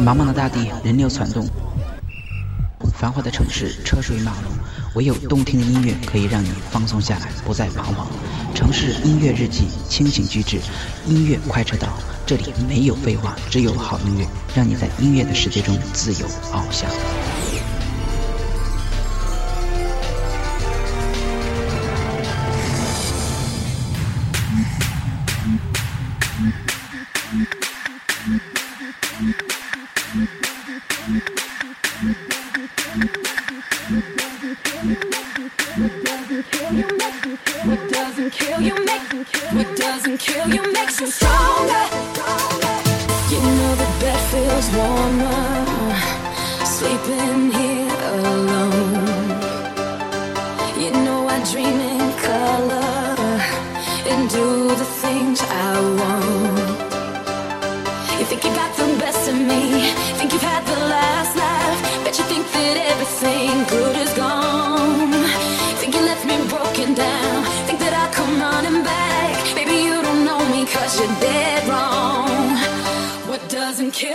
茫茫的大地，人流攒动；繁华的城市，车水马龙。唯有动听的音乐可以让你放松下来，不再彷徨。城市音乐日记，清醒举止，音乐快车道。这里没有废话，只有好音乐，让你在音乐的世界中自由翱翔。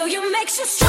You makes you strong.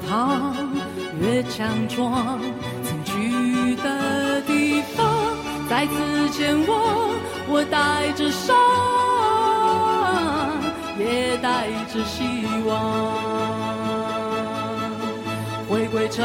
越发烫，越强壮。曾去的地方，再次前往。我带着伤，也带着希望，回归城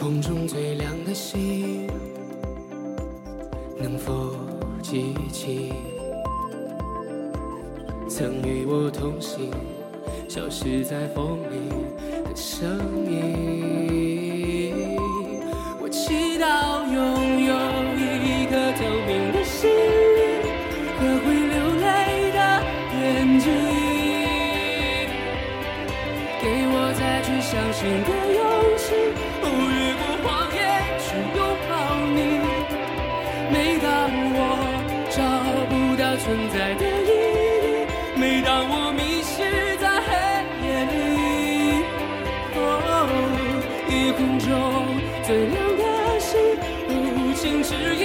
空中最亮的星，能否记起曾与我同行，消失在风里的？声音，我祈祷拥有一颗透明的心和会流泪的眼睛，给我再去相信的勇气。存在的意义，每当我迷失在黑夜里。夜空中最亮的星，无情指引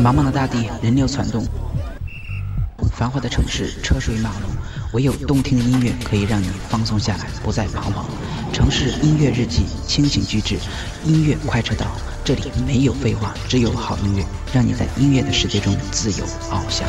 茫茫的大地，人流攒动，繁华的城市，车水马龙，唯有动听的音乐可以让你放松下来，不再彷徨。城市音乐日记，清醒居制，音乐快车道，这里没有废话，只有好音乐，让你在音乐的世界中自由翱翔。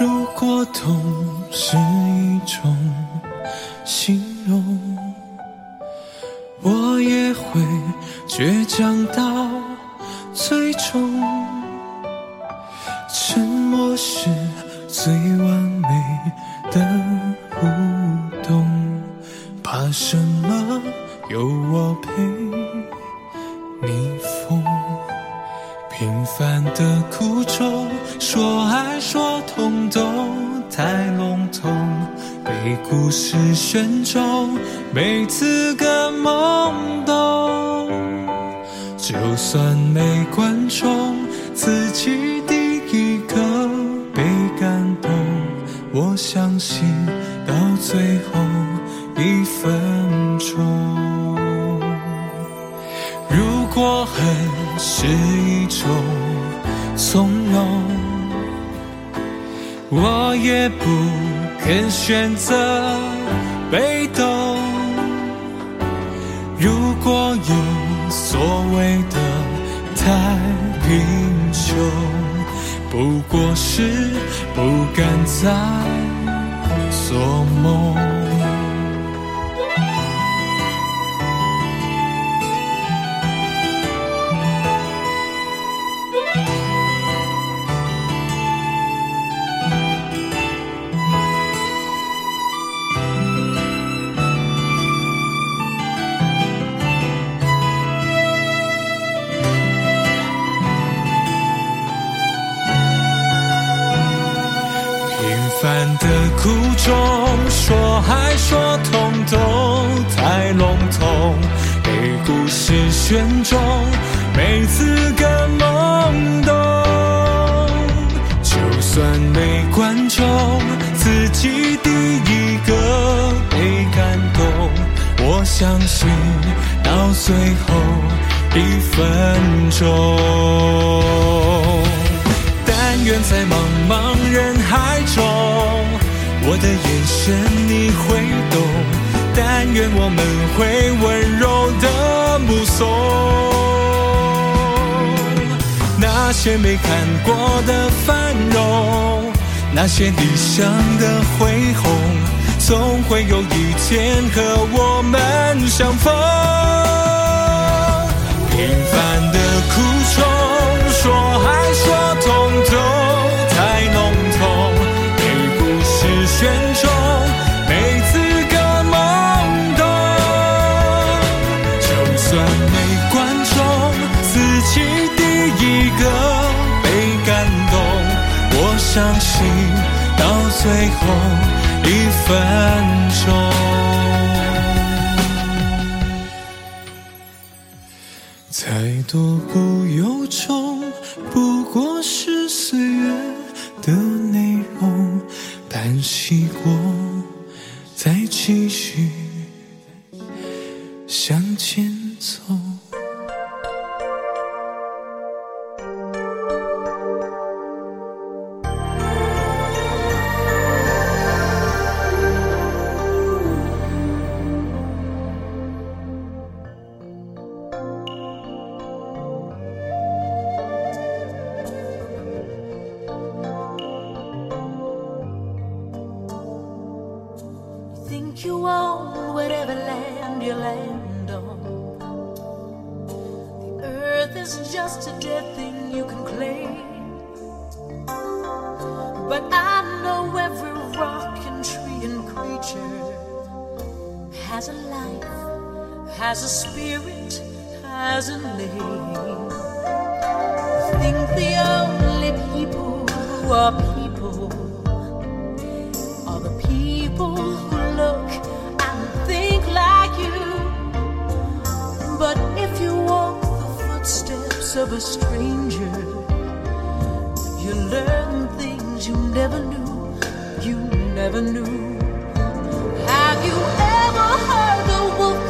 如果痛是一种形容，我也会倔强到最终。我也不肯选择被动。如果有所谓的太贫穷，不过是不敢再做梦。苦衷，说爱说痛都太笼统，被故事选中，每次个懵懂。就算没观众，自己第一个被感动，我相信到最后一分钟。但愿在茫茫，我的眼神你会懂。但愿我们会温柔的目送那些没看过的繁荣，那些理想的恢宏，总会有一天和我们相逢。平凡的苦衷，说爱说痛选中没资格懵懂就算没观众自己第一个被感动我相信到最后一分钟。太多不 of a stranger. You learn things you never knew, you never knew. Have you ever heard the wolf?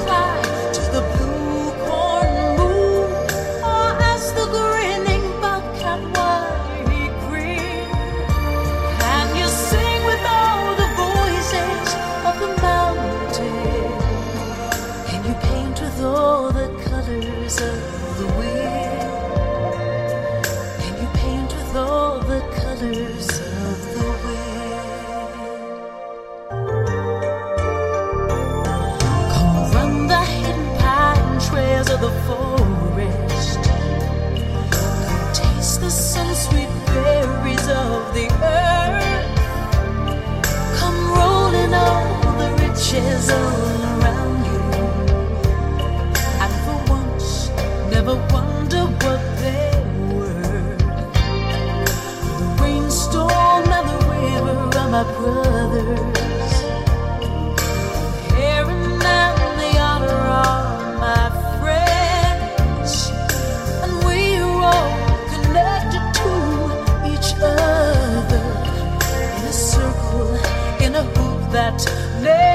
my brothers. here Tearing down the honor of my friends. And we are all connected to each other. In a circle, in a hoop that never.